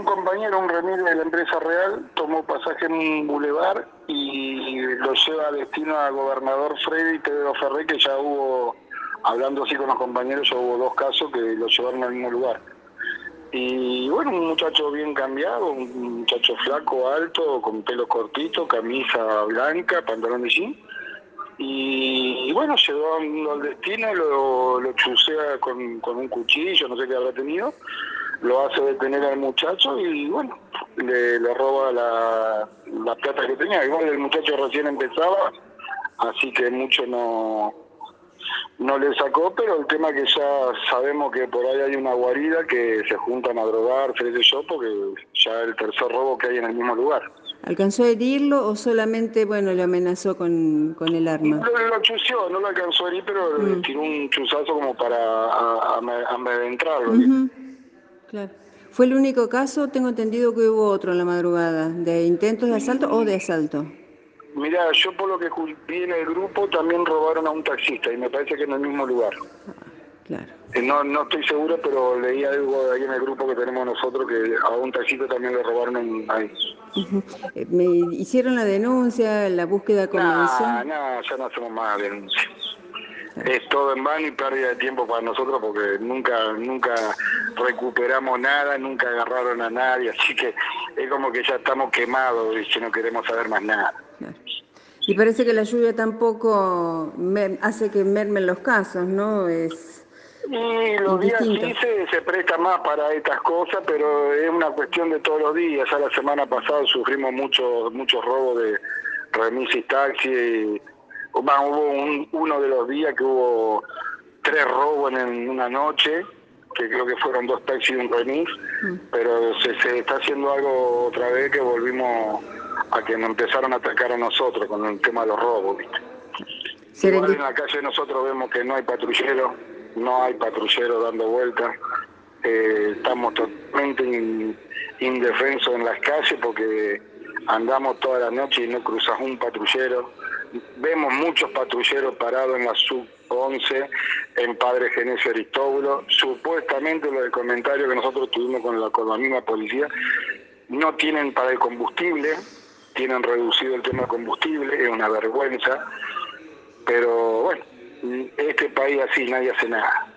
un compañero, un remis de la empresa real, tomó pasaje en un bulevar y lo lleva a destino a gobernador Freddy Pedro Ferré, que ya hubo, hablando así con los compañeros, ya hubo dos casos que lo llevaron al mismo lugar. Y bueno, un muchacho bien cambiado, un muchacho flaco, alto, con pelo cortito, camisa blanca, pantalón de jean. Y, bueno, llegó al destino, lo, lo chusea con, con un cuchillo, no sé qué habrá tenido, lo hace detener al muchacho y bueno, le, le roba la, la plata que tenía. Igual el muchacho recién empezaba, así que mucho no, no le sacó, pero el tema que ya sabemos que por ahí hay una guarida que se juntan a drogar, sé yo, porque ya el tercer robo que hay en el mismo lugar. ¿Alcanzó a herirlo o solamente, bueno, le amenazó con, con el arma? Lo, lo chuseó, no lo alcanzó a herir, pero le Mm. tiró un chuzazo como para a- a- amedrentarlo. Claro. ¿Fue el único caso? Tengo entendido que hubo otro en la madrugada, de intentos de asalto o de asalto. Mirá, yo por lo que vi en el grupo también robaron a un taxista y me parece que en el mismo lugar. Claro. Eh, No, no estoy seguro, pero leí algo de ahí en el grupo que tenemos nosotros que a un taxista también le robaron ahí. Eh, Me hicieron la denuncia, la búsqueda comenzó. Nah, nah, ya no hacemos más denuncias. Es todo en vano y pérdida de tiempo para nosotros porque nunca nunca recuperamos nada, nunca agarraron a nadie, así que es como que ya estamos quemados y que no queremos saber más nada. Y parece que la lluvia tampoco hace que mermen los casos, ¿no? Es Y los días sí Indistinto. se, se presta más para estas cosas, pero es una cuestión de todos los días. Ya la semana pasada sufrimos muchos muchos robos de remis y taxi. y- hubo un- uno de los días que hubo tres robos en una noche, que creo que fueron dos taxis y un remis, pero se, se está haciendo algo otra vez que volvimos a que nos empezaron a atacar a nosotros con el tema de los robos. ¿viste? Igual en la calle nosotros vemos que no hay patrullero, no hay patrullero dando vueltas. Eh, estamos totalmente in- indefensos en las calles porque andamos toda la noche y no cruzas un patrullero. Vemos muchos patrulleros parados en la sub 11 en Padre Genesio Aristóbulo. Supuestamente lo del comentario que nosotros tuvimos con la, con la misma policía, no tienen para el combustible, tienen reducido el tema combustible, es una vergüenza pero bueno, este país así nadie hace nada.